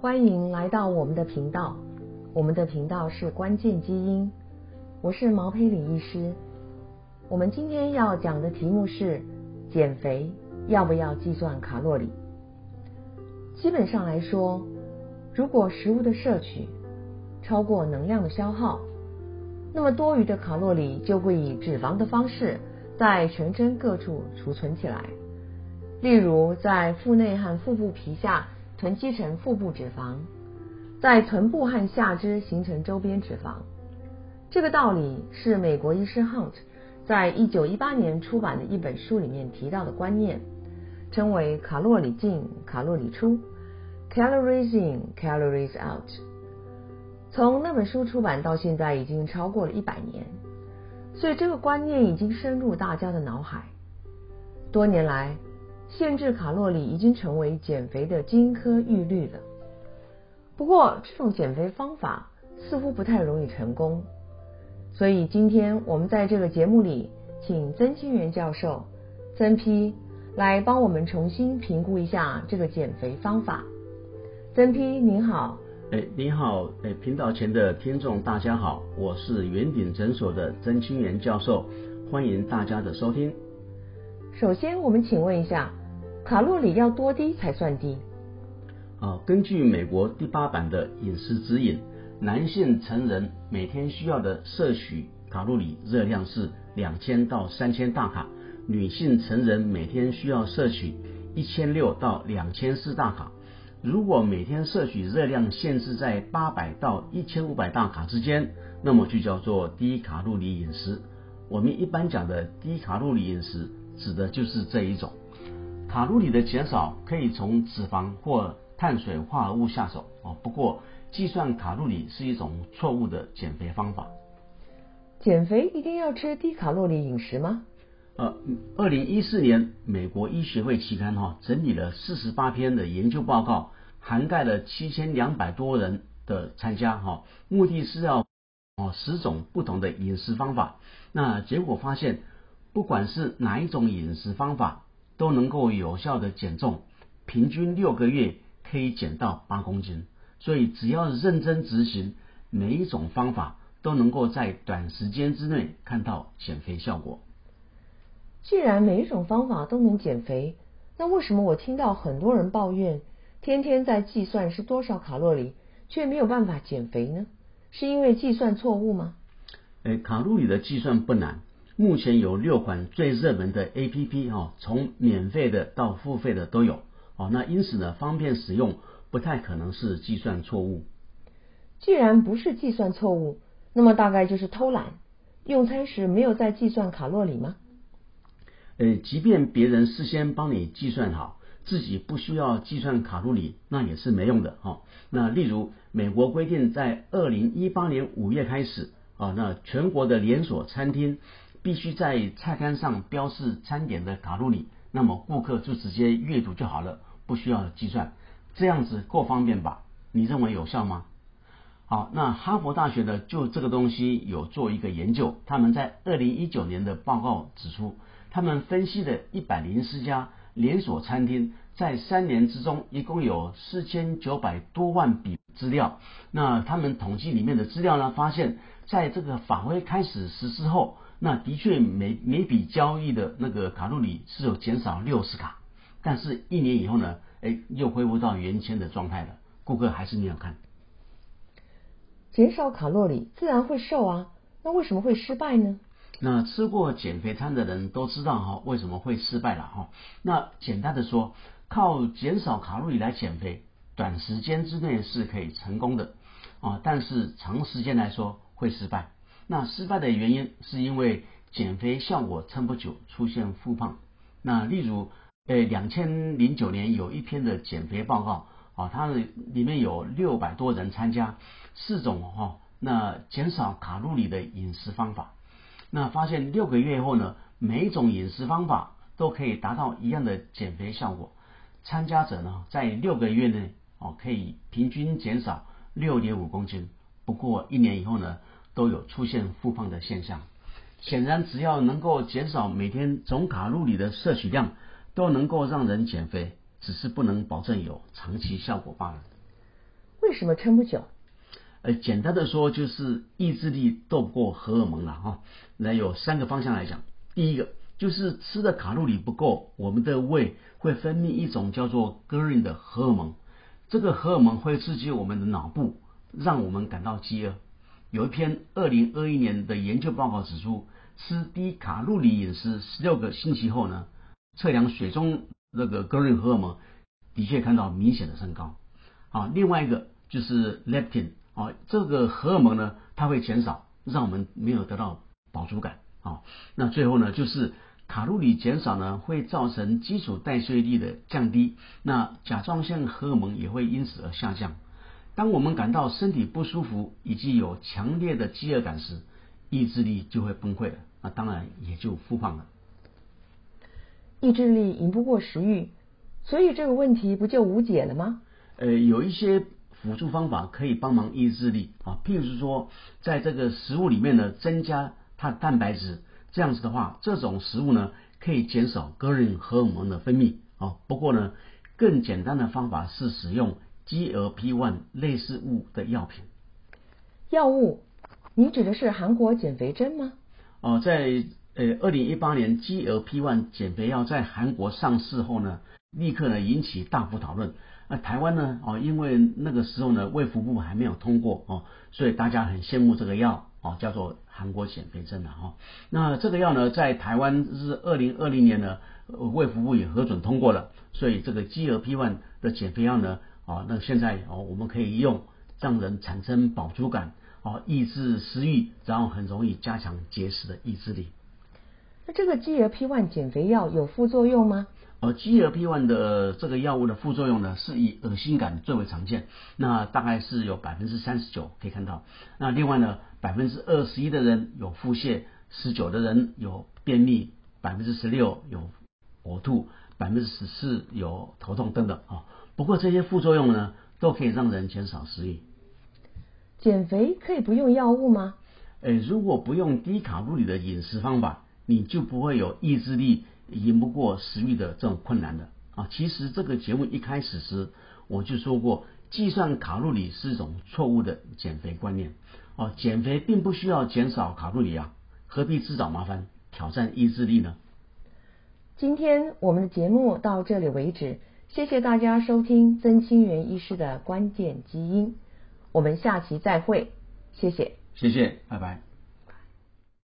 欢迎来到我们的频道，我们的频道是关键基因，我是毛培里医师。我们今天要讲的题目是减肥要不要计算卡路里？基本上来说，如果食物的摄取超过能量的消耗，那么多余的卡路里就会以脂肪的方式在全身各处储存起来，例如在腹内和腹部皮下。囤积成腹部脂肪，在臀部和下肢形成周边脂肪。这个道理是美国医师 Hunt 在一九一八年出版的一本书里面提到的观念，称为卡路里进卡路里出 （calories in calories out）。从那本书出版到现在已经超过了一百年，所以这个观念已经深入大家的脑海。多年来。限制卡路里已经成为减肥的金科玉律了。不过，这种减肥方法似乎不太容易成功。所以，今天我们在这个节目里，请曾清源教授曾批来帮我们重新评估一下这个减肥方法。曾批，您好。哎，你好，哎，频道前的听众大家好，我是圆顶诊所的曾清源教授，欢迎大家的收听。首先，我们请问一下。卡路里要多低才算低？啊，根据美国第八版的饮食指引，男性成人每天需要的摄取卡路里热量是两千到三千大卡，女性成人每天需要摄取一千六到两千四大卡。如果每天摄取热量限制在八百到一千五百大卡之间，那么就叫做低卡路里饮食。我们一般讲的低卡路里饮食，指的就是这一种。卡路里的减少可以从脂肪或碳水化合物下手哦。不过，计算卡路里是一种错误的减肥方法。减肥一定要吃低卡路里饮食吗？呃，二零一四年美国医学会期刊哈整理了四十八篇的研究报告，涵盖了七千两百多人的参加哈，目的是要哦十种不同的饮食方法。那结果发现，不管是哪一种饮食方法。都能够有效的减重，平均六个月可以减到八公斤。所以只要认真执行，每一种方法都能够在短时间之内看到减肥效果。既然每一种方法都能减肥，那为什么我听到很多人抱怨，天天在计算是多少卡路里，却没有办法减肥呢？是因为计算错误吗？诶，卡路里的计算不难。目前有六款最热门的 A P P 哈，从免费的到付费的都有哦。那因此呢，方便使用，不太可能是计算错误。既然不是计算错误，那么大概就是偷懒，用餐时没有在计算卡路里吗？呃，即便别人事先帮你计算好，自己不需要计算卡路里，那也是没用的哈。那例如，美国规定在二零一八年五月开始啊，那全国的连锁餐厅。必须在菜单上标示餐点的卡路里，那么顾客就直接阅读就好了，不需要计算，这样子够方便吧？你认为有效吗？好，那哈佛大学呢就这个东西有做一个研究，他们在二零一九年的报告指出，他们分析的一百零四家连锁餐厅，在三年之中一共有四千九百多万笔资料，那他们统计里面的资料呢，发现在这个法规开始实施后。那的确每每笔交易的那个卡路里是有减少六十卡，但是一年以后呢，哎，又恢复到原先的状态了。顾客还是没有看。减少卡路里自然会瘦啊，那为什么会失败呢？那吃过减肥餐的人都知道哈，为什么会失败了哈？那简单的说，靠减少卡路里来减肥，短时间之内是可以成功的啊，但是长时间来说会失败。那失败的原因是因为减肥效果撑不久，出现复胖。那例如，呃，两千零九年有一篇的减肥报告啊，它里面有六百多人参加四种哈，那减少卡路里的饮食方法。那发现六个月后呢，每一种饮食方法都可以达到一样的减肥效果。参加者呢，在六个月内哦，可以平均减少六点五公斤。不过一年以后呢？都有出现复胖的现象，显然只要能够减少每天总卡路里的摄取量，都能够让人减肥，只是不能保证有长期效果罢了。为什么撑不久？呃，简单的说就是意志力斗不过荷尔蒙了哈。那有三个方向来讲，第一个就是吃的卡路里不够，我们的胃会分泌一种叫做 ghrelin 的荷尔蒙，这个荷尔蒙会刺激我们的脑部，让我们感到饥饿。有一篇二零二一年的研究报告指出，吃低卡路里饮食十六个星期后呢，测量血中那个生长荷尔蒙，的确看到明显的升高。啊，另外一个就是 leptin。啊，这个荷尔蒙呢，它会减少，让我们没有得到饱足感啊。那最后呢，就是卡路里减少呢，会造成基础代谢率的降低，那甲状腺荷尔蒙也会因此而下降。当我们感到身体不舒服以及有强烈的饥饿感时，意志力就会崩溃了，那当然也就复胖了。意志力赢不过食欲，所以这个问题不就无解了吗？呃，有一些。辅助方法可以帮忙意志力啊，譬如说，在这个食物里面呢，增加它的蛋白质，这样子的话，这种食物呢可以减少个人荷尔蒙的分泌啊。不过呢，更简单的方法是使用 GLP-1 类似物的药品。药物？你指的是韩国减肥针吗？哦，在呃二零一八年 GLP-1 减肥药在韩国上市后呢，立刻呢引起大幅讨论。那台湾呢？哦，因为那个时候呢，卫福部还没有通过哦，所以大家很羡慕这个药哦，叫做韩国减肥针的哈。那这个药呢，在台湾是二零二零年呢，卫福部也核准通过了，所以这个 GLP-1 的减肥药呢，哦，那现在哦，我们可以用，让人产生饱足感，哦，抑制食欲，然后很容易加强节食的意志力。那这个 GLP-1 减肥药有副作用吗？呃 GLP-1 的这个药物的副作用呢，是以恶心感最为常见，那大概是有百分之三十九可以看到。那另外呢，百分之二十一的人有腹泻，十九的人有便秘，百分之十六有呕吐，百分之十四有头痛等等啊。不过这些副作用呢，都可以让人减少食欲。减肥可以不用药物吗？诶，如果不用低卡路里的饮食方法，你就不会有意志力。赢不过食欲的这种困难的啊！其实这个节目一开始时我就说过，计算卡路里是一种错误的减肥观念哦。减肥并不需要减少卡路里啊，何必自找麻烦挑战意志力呢？今天我们的节目到这里为止，谢谢大家收听曾清源医师的关键基因，我们下期再会，谢谢，谢谢，拜拜。